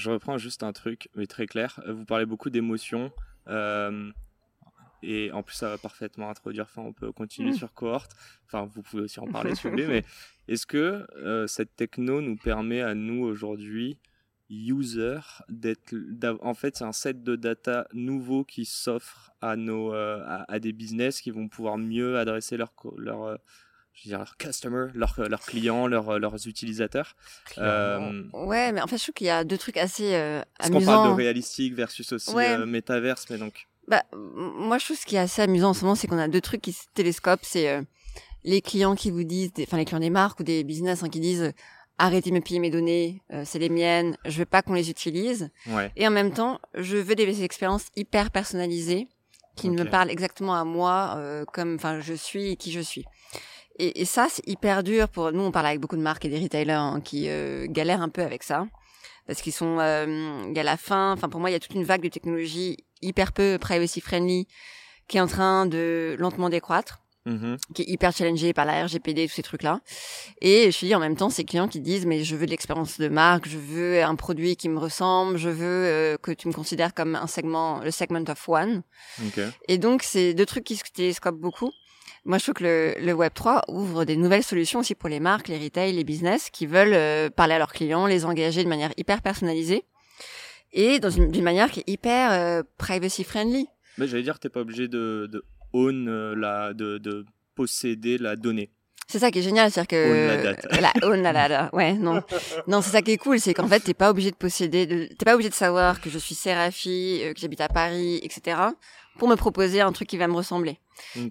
Je, reprends juste un truc, mais très clair. Vous parlez beaucoup d'émotions. Euh, et en plus, ça va parfaitement introduire. Enfin, on peut continuer mm. sur cohort. Enfin, vous pouvez aussi en parler si vous voulez. Mais est-ce que euh, cette techno nous permet à nous aujourd'hui, users, d'être. En fait, c'est un set de data nouveau qui s'offre à nos euh, à, des business qui vont pouvoir mieux adresser leurs leur, euh, je veux dire, leurs customers, leurs, leurs clients, leurs, leurs utilisateurs. Ouais, mais en fait, je trouve qu'il y a deux trucs assez amusants. Parce qu'on parle de réalistique versus aussi métaverse, mais donc. Bah, moi, je trouve ce qui est assez amusant en ce moment, c'est qu'on a deux trucs qui se télescopent. C'est euh, les clients qui vous disent, enfin les clients des marques ou des business hein, qui disent arrêtez de me piller mes données, euh, c'est les miennes, je veux pas qu'on les utilise. Et en même temps, je veux des expériences hyper personnalisées qui me parlent exactement à moi, euh, comme enfin je suis et qui je suis. Et, et ça, c'est hyper dur pour nous. On parle avec beaucoup de marques et des retailers hein, qui galèrent un peu avec ça parce qu'ils sont, il y a la fin. Enfin, pour moi, il y a toute une vague de technologies hyper peu privacy friendly qui est en train de lentement décroître. Mm-hmm. qui est hyper challengé par la RGPD, tous ces trucs-là. Et je dis en même temps, ces clients qui disent, mais je veux de l'expérience de marque, je veux un produit qui me ressemble, je veux euh, que tu me considères comme un segment, le segment of one. Et donc, c'est deux trucs qui se télescopent beaucoup. Moi, je trouve que le, le Web3 ouvre des nouvelles solutions aussi pour les marques, les retail, les business qui veulent euh, parler à leurs clients, les engager de manière hyper personnalisée et dans une d'une manière qui est hyper euh, privacy friendly. Mais j'allais dire, t'es pas obligé de, de own euh, la, de, de posséder la donnée. C'est ça qui est génial, c'est-à-dire que own la data. la own la data. Ouais, non, non, c'est ça qui est cool, c'est qu'en fait t'es pas obligé de posséder, de... t'es pas obligé de savoir que je suis Séraphie, que j'habite à Paris, etc. pour me proposer un truc qui va me ressembler.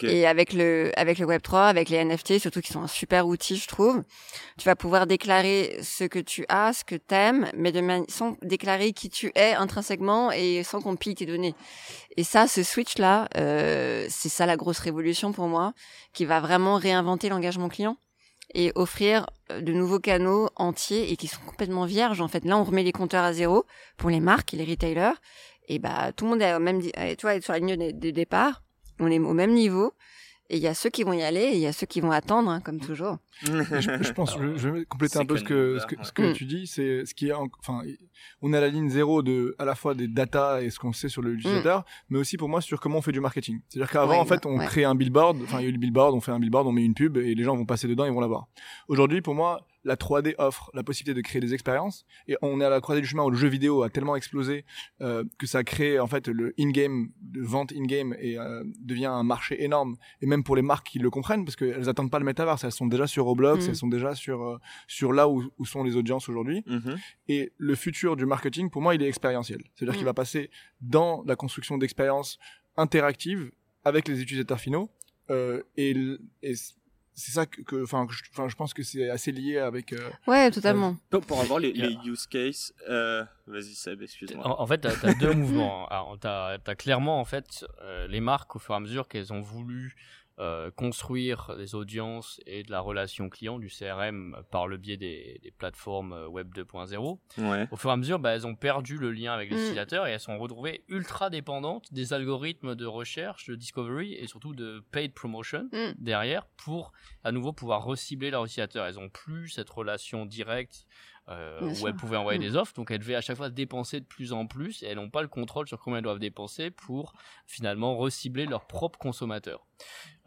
Et avec le, avec le Web3, avec les NFT, surtout qui sont un super outil, je trouve, tu vas pouvoir déclarer ce que tu as, ce que t'aimes, mais de sans déclarer qui tu es intrinsèquement et sans qu'on pille tes données. Et ça, ce switch-là, euh, c'est ça la grosse révolution pour moi, qui va vraiment réinventer l'engagement client et offrir euh, de nouveaux canaux entiers et qui sont complètement vierges. En fait, là, on remet les compteurs à zéro pour les marques et les retailers. Et bah, tout le monde est au même, tu vois, sur la ligne de départ on est au même niveau. Et il y a ceux qui vont y aller et il y a ceux qui vont attendre, hein, comme mm. toujours. je, pense, je, vais compléter un peu ce que, ce que, tu dis, c'est ce qui est, enfin, on est à la ligne zéro de, à la fois des data et ce qu'on sait sur le l'utilisateur, mm. mais aussi pour moi sur comment on fait du marketing. C'est-à-dire qu'avant, en fait, on crée un billboard, enfin, il y a eu le billboard, on fait un billboard, on met une pub et les gens vont passer dedans, ils vont la voir. Aujourd'hui, pour moi, la 3D offre la possibilité de créer des expériences et on est à la croisée du chemin où le jeu vidéo a tellement explosé euh, que ça crée en fait le in-game de vente in-game et euh, devient un marché énorme et même pour les marques qui le comprennent parce qu'elles attendent pas le métaverse elles sont déjà sur Roblox mm. elles sont déjà sur euh, sur là où, où, sont les audiences aujourd'hui mm-hmm. et le futur du marketing pour moi il est expérientiel c'est-à-dire qu'il mm. va passer dans la construction d'expériences interactives avec les utilisateurs finaux et, et c'est ça que, enfin, je, je, pense que c'est assez lié avec. Euh, ouais, totalement. Euh, pour avoir les, les use cases, euh, vas-y Seb, excuse-moi. En, fait, t'as as deux mouvements. T'as as clairement en fait les marques au fur et à mesure qu'elles ont voulu euh, construire des audiences et de la relation client, du CRM, par le biais des, des plateformes euh, Web 2.0. Ouais. Au fur et à mesure, bah, elles ont perdu le lien avec les mm. utilisateurs et elles sont retrouvées ultra dépendantes des algorithmes de recherche, de discovery et surtout de paid promotion mm. derrière pour à nouveau pouvoir recibler leurs utilisateurs. Elles ont plus cette relation directe euh, où elles pouvaient envoyer mm. des offres, donc elles devaient à chaque fois dépenser de plus en plus et elles n'ont pas le contrôle sur combien elles doivent dépenser pour finalement recibler leurs propres consommateurs.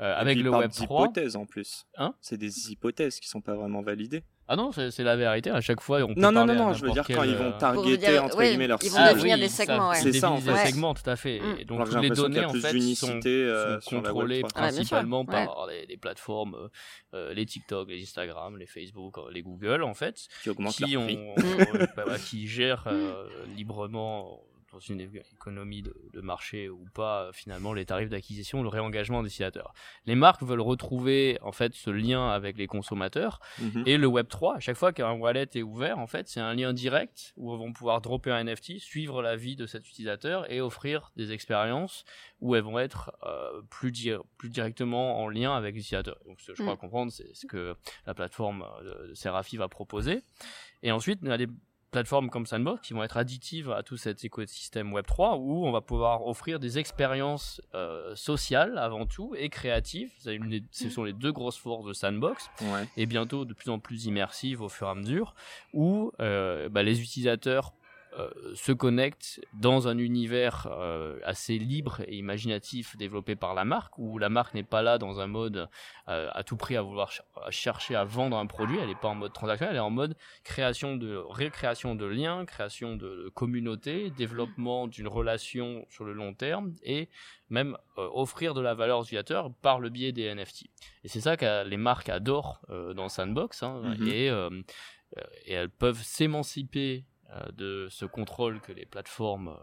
Euh, avec le Web 3, hypothèses en plus. Hein? C'est des hypothèses qui sont pas vraiment validées. Ah non, c'est la vérité. À chaque fois, on peut non, non, non, non. Je veux dire quand ils vont euh, targeter entre guillemets leurs Ils vont devenir des segments. C'est ça, en fait. Des segments, tout à fait. Mm. Et donc toutes les données en fait sont, euh, sont contrôlées ah, principalement par les, plateformes, euh, les TikTok, les Instagram, les Facebook, les Google en fait, qui augmentent qui ont, bah, qui gèrent librement dans une économie de, marché ou pas, finalement, les tarifs d'acquisition, le réengagement des utilisateurs. Les marques veulent retrouver, en fait, ce lien avec les consommateurs. Mhm. Et le Web3, à chaque fois qu'un wallet est ouvert, en fait, c'est un lien direct où ils vont pouvoir dropper un NFT, suivre la vie de cet utilisateur et offrir des expériences où elles vont être euh, plus, plus directement en lien avec l'utilisateur. Donc, ce que je crois mm. comprendre, c'est ce que la plateforme euh, de Serafi va proposer. Et ensuite, y a des plateformes comme Sandbox qui vont être additives à tout cet écosystème Web3 où on va pouvoir offrir des expériences euh, sociales avant tout et créatives. Ce sont les deux grosses forces de Sandbox et bientôt de plus en plus immersives au fur et à mesure où euh, bah, les utilisateurs euh, se connectent dans un univers euh, assez libre et imaginatif développé par la marque, où la marque n'est pas là dans un mode euh, à tout prix à vouloir chercher à vendre un produit, elle n'est pas en mode transactionnel, elle est en mode création de récréation de liens, création de communauté, développement d'une relation sur le long terme et même offrir de la valeur aux utilisateurs par le biais des NFT. Et c'est ça que les marques adorent dans Sandbox hein, mm-hmm. et, et elles peuvent s'émanciper de ce contrôle que les plateformes,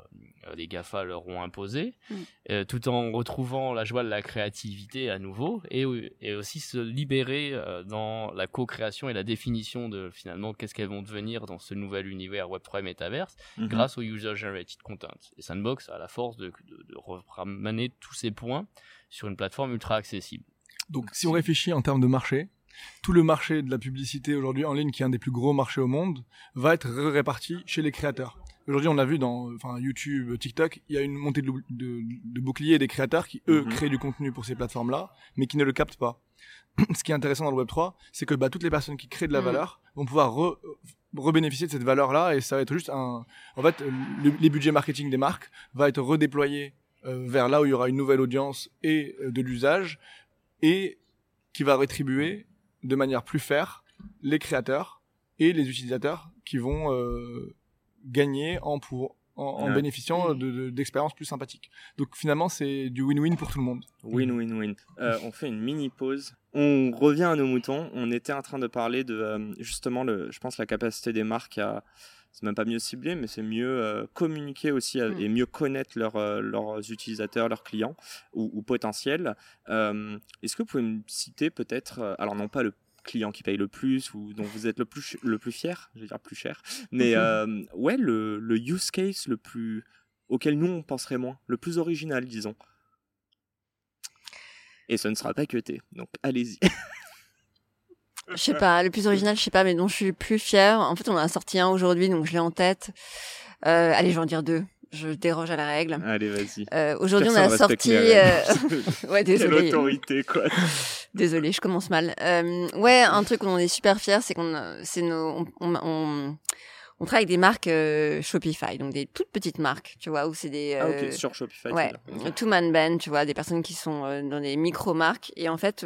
euh, les GAFA leur ont imposé, mm. euh, tout en retrouvant la joie de la créativité à nouveau, et, et aussi se libérer dans la co-création et la définition de finalement qu'est-ce qu'elles vont devenir dans ce nouvel univers Web3 et Metaverse, mm-hmm. grâce au User-Generated Content. Et Sandbox a la force de, de, de ramener tous ces points sur une plateforme ultra accessible. Donc si on réfléchit en termes de marché, tout le marché de la publicité aujourd'hui en ligne, qui est un des plus gros marchés au monde, va être réparti chez les créateurs. Aujourd'hui, on a vu dans enfin, YouTube, TikTok, il y a une montée de, de, boucliers des créateurs qui, eux, mhm. créent du contenu pour ces plateformes-là, mais qui ne le captent pas. Ce qui est intéressant dans le Web3, c'est que bah, toutes les personnes qui créent de la mhm. valeur vont pouvoir rebénéficier de cette valeur-là, et ça va être juste un... En fait, les budgets marketing des marques va être redéployé euh, vers là où il y aura une nouvelle audience et euh, de l'usage, et qui va rétribuer de manière plus faire les créateurs et les utilisateurs qui vont euh, gagner en, pour, en, bénéficiant d'expériences plus sympathiques. Donc finalement, c'est du win-win pour tout le monde. Win-win-win. Euh, on fait une mini pause. On revient à nos moutons. On était en train de parler de euh, justement, le, je pense, la capacité des marques à c'est même pas mieux cibler, mais c'est mieux communiquer aussi mm. et mieux connaître leurs utilisateurs, leurs clients ou, potentiels. Est-ce que vous pouvez me citer peut-être, alors non pas le client qui paye le plus ou dont vous êtes le plus, le plus fier, je vais dire plus cher, mais ouais, le, le, use case le plus auquel nous on penserait moins, le plus original, disons. Et ce ne sera pas que T, donc allez-y. Je sais pas, le plus original, je sais pas, mais dont je suis plus fière. En fait, on en a sorti un aujourd'hui, donc je l'ai en tête. Euh, allez, je vais en dire deux. Je déroge à la règle. Allez, vas-y. Euh, aujourd'hui, on a sorti. Euh... ouais, désolé. Quelle autorité, quoi. désolé, je commence mal. Euh, ouais, un truc dont on est super fiers, c'est qu'on, c'est nos, on, on, on, travaille avec des marques euh, Shopify, donc des toutes petites marques, tu vois, où c'est des. ah, ok, sur Shopify. Ouais, two man band, tu vois, des personnes qui sont dans des micro marques et en fait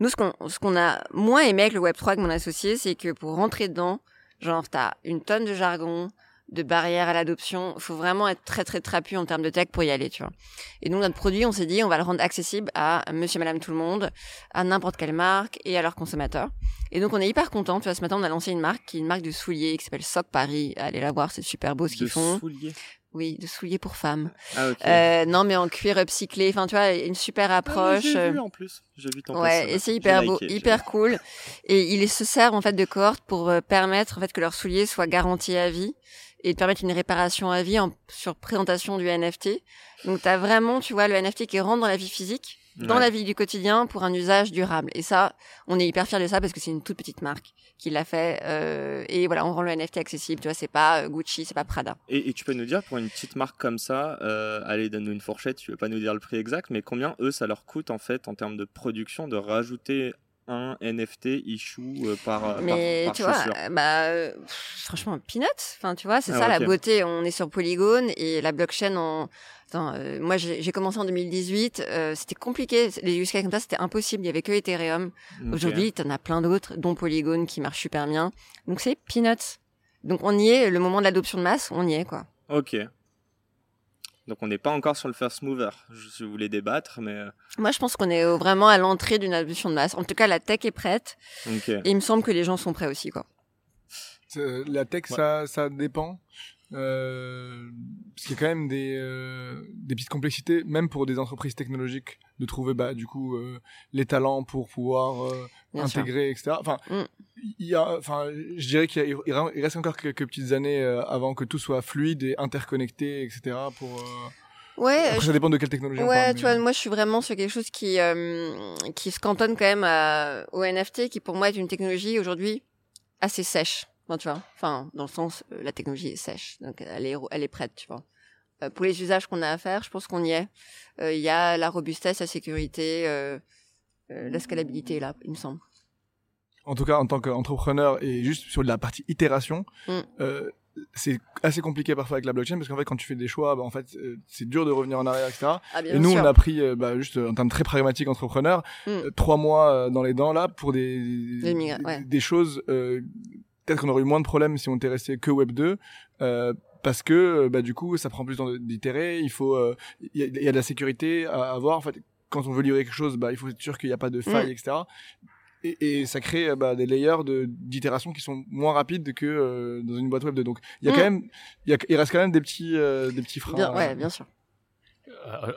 nous, ce qu'on, ce qu'on a moins aimé avec le Web3 avec mon associé, c'est que pour rentrer dedans, genre, t'as une tonne de jargon, de barrières à l'adoption. Il faut vraiment être très, très trapu en termes de tech pour y aller, tu vois. Et donc, notre produit, on s'est dit, on va le rendre accessible à monsieur, madame, tout le monde, à n'importe quelle marque et à leurs consommateurs. Et donc, on est hyper content. Tu vois, ce matin, on a lancé une marque qui est une marque de souliers qui s'appelle Sock Paris. Allez la voir, c'est super beau ce qu'ils font. Souliers. Oui, de souliers pour femmes. Ah, euh, non, mais en cuir recyclé. Enfin, tu vois, une super ah, approche. j'ai vu en plus. J'ai vu ton Ouais, et c'est hyper beau, hyper cool. Et il se sert en fait de cohorte pour euh, permettre en fait que leurs souliers soient garantis à vie et de permettre une réparation à vie en, sur présentation du NFT. Donc, tu as vraiment, tu vois, le NFT qui rentre dans la vie physique dans la vie du quotidien pour un usage durable. Et ça, on est hyper fiers de ça parce que c'est une toute petite marque qui l'a fait. Euh, et voilà, on rend le NFT accessible. Tu vois, c'est pas euh, Gucci, c'est pas Prada. Et, tu peux nous dire pour une petite marque comme ça, euh, allez, donne-nous une fourchette. Tu veux pas nous dire le prix exact, mais combien eux ça leur coûte en fait en termes de production de rajouter un NFT issue euh, par mais tu vois bah franchement peanuts enfin tu vois c'est ah, ça la beauté on est sur Polygon et la blockchain en euh, moi j'ai commencé en 2018, euh, c'était compliqué, les use cases comme ça c'était impossible, il y avait que Ethereum. Aujourd'hui, tu en as plein d'autres, dont Polygon qui marche super bien. Donc c'est peanuts. Donc on y est, le moment de l'adoption de masse, on y est quoi. Ok. Donc on n'est pas encore sur le first mover, je voulais débattre, mais... Euh, moi je pense qu'on est vraiment à l'entrée d'une adoption de masse. En tout cas, la tech est prête. Et il me semble que les gens sont prêts aussi quoi. La tech, ça, ça dépend. Euh, parce qu'il y a quand même des, euh, des petites complexités, même pour des entreprises technologiques, de trouver bah, du coup euh, les talents pour pouvoir euh, intégrer, etc. Enfin, mm. y a, enfin, je dirais qu'il reste encore quelques petites années euh, avant que tout soit fluide et interconnecté, etc. Pour Ouais, Après, ça dépend de quelle technologie. Ouais, on parle, tu vois, moi je suis vraiment sur quelque chose qui qui se cantonne quand même à, au NFT, qui pour moi est une technologie aujourd'hui assez sèche tu vois, enfin, dans le sens, euh, la technologie est sèche, donc elle est, elle est prête, tu vois. Euh, pour les usages qu'on a à faire, je pense qu'on y est. Euh, il y a la robustesse, la sécurité, la scalabilité là, il me semble. En tout cas, en tant qu'entrepreneur et juste sur la partie itération, mm. c'est assez compliqué parfois avec la blockchain parce qu'en fait, quand tu fais des choix, bah, en fait, c'est dur de revenir en arrière, etc. Ah, et nous, on a pris, bah, juste en termes très pragmatiques entrepreneur, mm. trois mois dans les dents là pour des, des, des choses peut-être qu'on aurait eu moins de problèmes si on était resté que Web 2. Euh, parce que euh, bah, du coup ça prend plus d'itérer, il faut il euh, y, y, a de la sécurité à avoir en fait quand on veut livrer quelque chose bah il faut être sûr qu'il n'y a pas de faille mm. etc et, et, ça crée bah, des layers de d'itération qui sont moins rapides que dans une boîte web 2 donc il y a mm. quand même il, reste quand même des petits des petits freins bien, ouais bien sûr euh,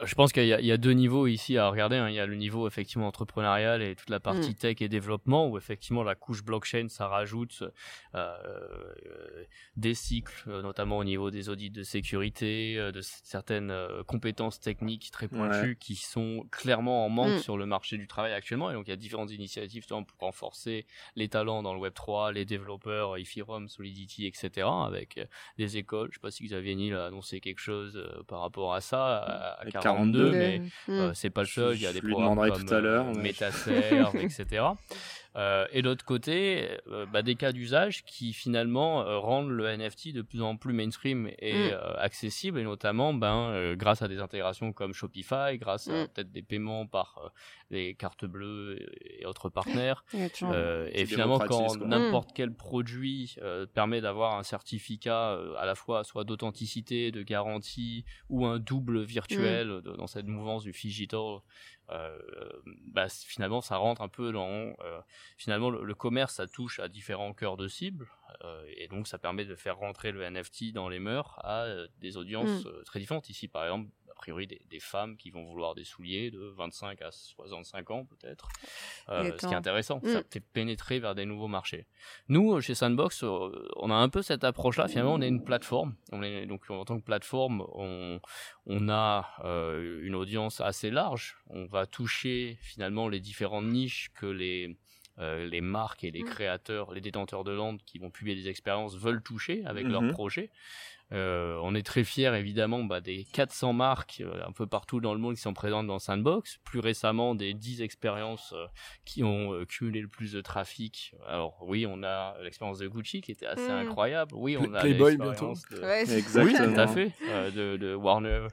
je pense qu'il y, y, a deux niveaux ici à regarder. Hein. Il y a le niveau effectivement entrepreneurial et toute la partie mm. tech et développement où effectivement la couche blockchain ça rajoute euh, des cycles, euh, notamment au niveau des audits de sécurité, euh, de certaines compétences techniques très pointues qui sont clairement en manque mm. sur le marché du travail actuellement. Et donc il y a différentes initiatives pour renforcer les talents dans le Web 3, les développeurs, Ethereum, Solidity, etc. Avec des écoles. Je sais pas si Xavier Niel a annoncé quelque chose par rapport à ça à 42, mais euh, c'est pas le seul. Il y a des programmes comme tout à l'heure, euh, Metaserve, etc. Euh, et d'autre côté, euh, bah, des cas d'usage qui finalement euh, rendent le NFT de plus en plus mainstream et mm. accessible, et notamment ben, grâce à des intégrations comme Shopify, grâce à mm. peut-être des paiements par les cartes bleues et autres partenaires. et finalement, quand n'importe quel produit permet d'avoir un certificat à la fois soit d'authenticité, de garantie, ou un double virtuel mm. dans cette mouvance du digital euh, bah, finalement ça rentre un peu dans euh, finalement le, commerce ça touche à différents cœurs de cible euh, et donc ça permet de faire rentrer le NFT dans les mœurs à des audiences mm. très différentes ici par exemple a priori des, des, femmes qui vont vouloir des souliers de 25 à 65 ans peut-être. Euh, ce qui est intéressant, ça mm. fait pénétrer vers des nouveaux marchés. Nous, chez Sandbox, euh, on a un peu cette approche-là. Finalement, on est une plateforme. On est, donc en tant que plateforme, on, on a euh, une audience assez large. On va toucher finalement les différentes niches que les euh, les marques et les mm. créateurs, les détenteurs de land qui vont publier des expériences veulent toucher avec leurs mm-hmm. projets. Euh, on est très fiers évidemment bah, des 400 marques euh, un peu partout dans le monde qui sont présentes dans Sandbox. Plus récemment, des 10 expériences euh, qui ont cumulé le plus de trafic. Alors oui, on a l'expérience de Gucci qui était assez mm. incroyable. Oui, on a l'expérience de... Exactement. Oui, tout à fait. de, de, Warner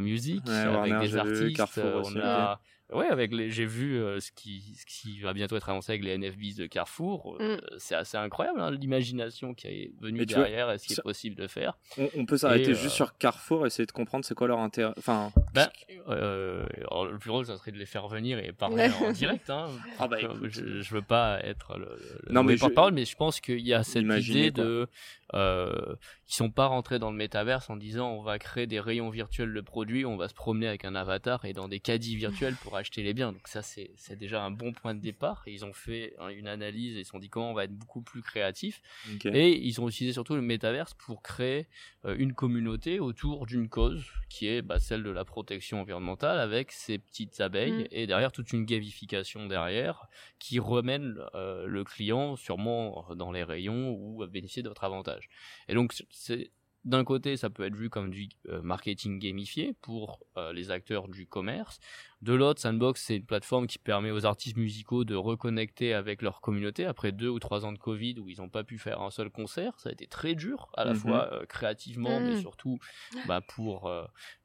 Music avec des artistes. on a Ouais, avec les, j'ai vu euh, ce qui, ce qui va bientôt être annoncé avec les NFBs de Carrefour. Euh, mm. C'est assez incroyable hein, l'imagination qui est venue derrière et ce qui est possible de faire. On, peut s'arrêter juste euh, sur Carrefour et essayer de comprendre c'est quoi leur intérêt. Enfin, ben, le plus drôle, ça serait de les faire venir et parler en direct. Hein, ah bah, je, je veux pas être le, non, mais porte-parole, mais je pense qu'il y a cette idée de euh, qui sont pas rentrés dans le métaverse en disant on va créer des rayons virtuels de produits, on va se promener avec un avatar et dans des caddies virtuels pour acheter les biens. Donc ça c'est déjà un bon point de départ. Et ils ont fait une analyse et ils se sont dit comment on va être beaucoup plus créatif. Et ils ont utilisé surtout le métaverse pour créer euh, une communauté autour d'une cause qui est bah, celle de la protection environnementale avec ces petites abeilles mm. et derrière toute une gamification derrière qui remène euh, le client sûrement dans les rayons ou à bénéficier d'autres avantages. Et donc c'est d'un côté, ça peut être vu comme du euh, marketing gamifié pour euh, les acteurs du commerce. De l'autre, Sandbox, c'est une plateforme qui permet aux artistes musicaux de reconnecter avec leur communauté après deux ou trois ans de Covid où ils n'ont pas pu faire un seul concert. Ça a été très dur, à la mhm. fois euh, créativement, mais mm. surtout bah, pour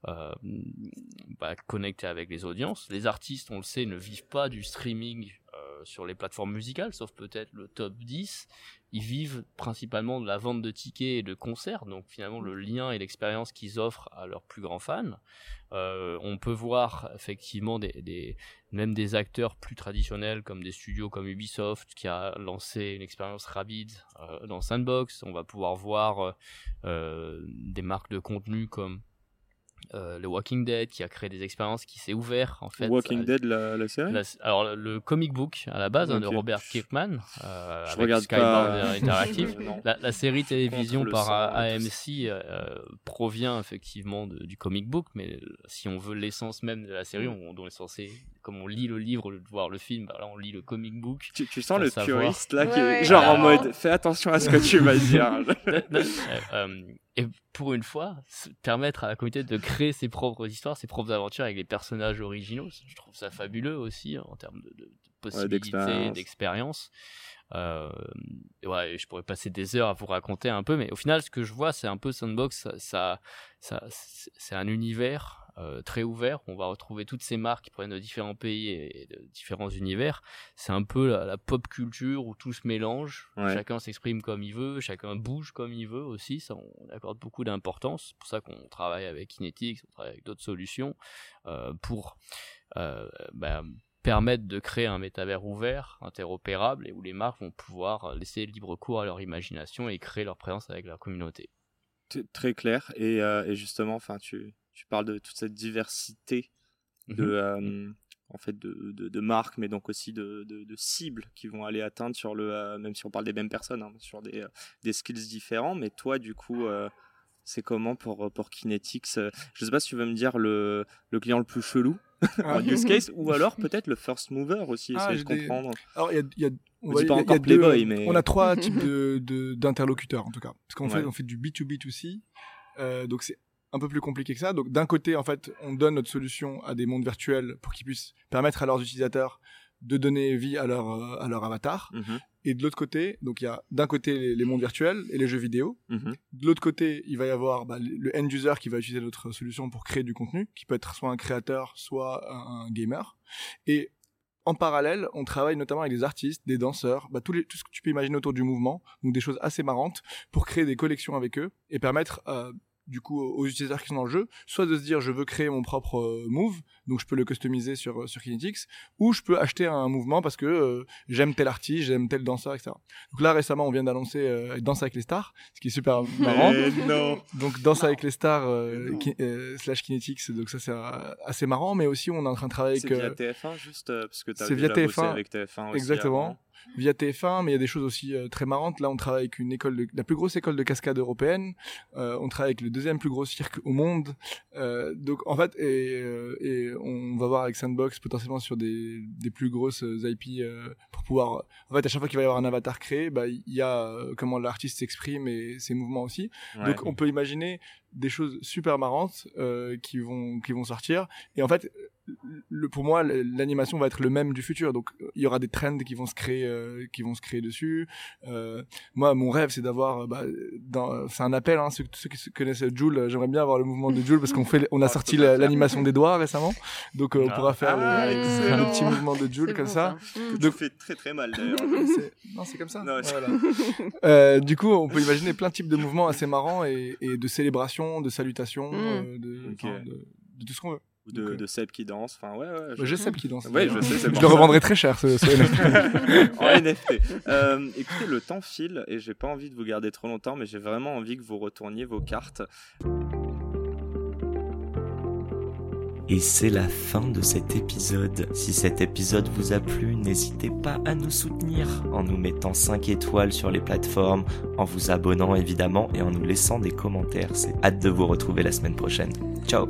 bah, connecter avec les audiences. Les artistes, on le sait, ne vivent pas du streaming sur les plateformes musicales, sauf peut-être le top 10, ils vivent principalement de la vente de tickets et de concerts, donc finalement le lien et l'expérience qu'ils offrent à leurs plus grands fans. Euh, on peut voir effectivement des, même des acteurs plus traditionnels comme des studios comme Ubisoft qui a lancé une expérience rapide euh, dans Sandbox. On va pouvoir voir euh, des marques de contenu comme euh, le Walking Dead qui a créé des expériences qui s'est ouvert en fait Walking Dead la, série alors le comic book à la base hein, de Robert Kirkman euh, je regarde pas... Interactive. La, série télévision par AMC euh, provient effectivement du comic book mais si on veut l'essence même de la série mm. on, est censé comme on lit le livre de voir le film bah là on lit le comic book tu, sens le puriste là qui est genre en mode fais attention à ce que tu vas dire. Euh, et pour une fois, permettre à la communauté de créer ses propres histoires, ses propres aventures avec les personnages originaux, je trouve ça fabuleux aussi hein, en termes de, possibilités, d'expérience. Euh, ouais, je pourrais passer des heures à vous raconter un peu, mais au final, ce que je vois, c'est un peu Sandbox, ça, ça c'est un univers euh, très ouvert. On va retrouver toutes ces marques qui proviennent de différents pays et de différents univers. C'est un peu la, pop culture où tout se mélange. Chacun s'exprime comme il veut, chacun bouge comme il veut aussi. Ça, on accorde beaucoup d'importance. C'est pour ça qu'on travaille avec Kinetics, on travaille avec d'autres solutions euh, pour euh, bah, permettre de créer un métavers ouvert, interopérable, et où les marques vont pouvoir laisser libre cours à leur imagination et créer leur présence avec leur communauté. Très clair. Et, et justement, enfin, tu, tu parles de toute cette diversité de, mhm. euh, en fait, de, de, marques, mais donc aussi de, de, cibles qui vont aller atteindre sur le, euh, même si on parle des mêmes personnes, hein, sur des, euh, des skills différents. Mais toi, du coup, c'est comment pour, pour Kinetics Je sais pas si tu veux me dire le, le client le plus chelou en use case, ou alors peut-être le first mover aussi, ah, essayer de comprendre. Alors, il y a, on, pas encore Playboy, mais... on a trois types d'interlocuteurs en tout cas. Parce qu'on fait, on fait du B2B2C. donc c'est un peu plus compliqué que ça. Donc d'un côté, en fait, on donne notre solution à des mondes virtuels pour qu'ils puissent permettre à leurs utilisateurs de donner vie à leur euh, à leur avatar. Mhm. Et de l'autre côté, donc il y a d'un côté les, mondes virtuels et les jeux vidéo. Mhm. De l'autre côté, il va y avoir bah, le end user qui va utiliser notre solution pour créer du contenu, qui peut être soit un créateur, soit un, gamer. Et en parallèle, on travaille notamment avec des artistes, des danseurs, bah, tout, les, tout ce que tu peux imaginer autour du mouvement, donc des choses assez marrantes, pour créer des collections avec eux et permettre euh, du coup aux utilisateurs qui sont dans le jeu, soit de se dire je veux créer mon propre euh, move, donc je peux le customiser sur euh, sur Kinetics, ou je peux acheter un mouvement parce que euh, j'aime tel artiste, j'aime tel danseur, etc. Donc là récemment on vient d'annoncer Danse avec les stars, ce qui est super marrant. non. Donc Danse avec les stars slash Kinetics, donc ça c'est assez marrant, mais aussi on est en train de travailler avec. C'est via TF1 juste parce que t'as déjà via TF1, avec TF1 aussi Exactement via TF1, mais il y a des choses aussi euh, très marrantes. Là, on travaille avec une école, de, la plus grosse école de cascade européenne. Euh, on travaille avec le deuxième plus gros cirque au monde. Euh, donc, en fait, et, et, on va voir avec Sandbox potentiellement sur des, des plus grosses IP pour pouvoir. En fait, à chaque fois qu'il va y avoir un avatar créé, bah, il y a comment l'artiste s'exprime et ses mouvements aussi. Donc, on peut imaginer des choses super marrantes qui vont qui vont sortir. Et en fait, le, pour moi, l'animation va être le même du futur. Donc, il y aura des trends qui vont se créer, euh, qui vont se créer dessus. Euh, moi, mon rêve, c'est d'avoir, bah, c'est un appel. Hein, ceux, ceux, qui connaissent Joule, j'aimerais bien avoir le mouvement de Joule parce qu'on fait, on a ah, sorti l'animation des doigts récemment. Donc, euh, on pourra faire ah, le, petit mouvement de Joule comme ça. Que donc, fait très très mal d'ailleurs. non, c'est comme ça. voilà. du coup, on peut imaginer plein de types de mouvements assez marrants et, et de célébrations, de salutations, mm. de, de, de tout ce qu'on veut. Ou de, de, Seb qui danse. Enfin, ouais, ouais. Je, Seb qui danse. Ouais, je sais. Je le revendrai très cher, ce, ce NFT. en NFT. Euh, écoutez, le temps file et j'ai pas envie de vous garder trop longtemps, mais j'ai vraiment envie que vous retourniez vos cartes. Et c'est la fin de cet épisode. Si cet épisode vous a plu, n'hésitez pas à nous soutenir en nous mettant 5 étoiles sur les plateformes, en vous abonnant évidemment et en nous laissant des commentaires. C'est hâte de vous retrouver la semaine prochaine. Ciao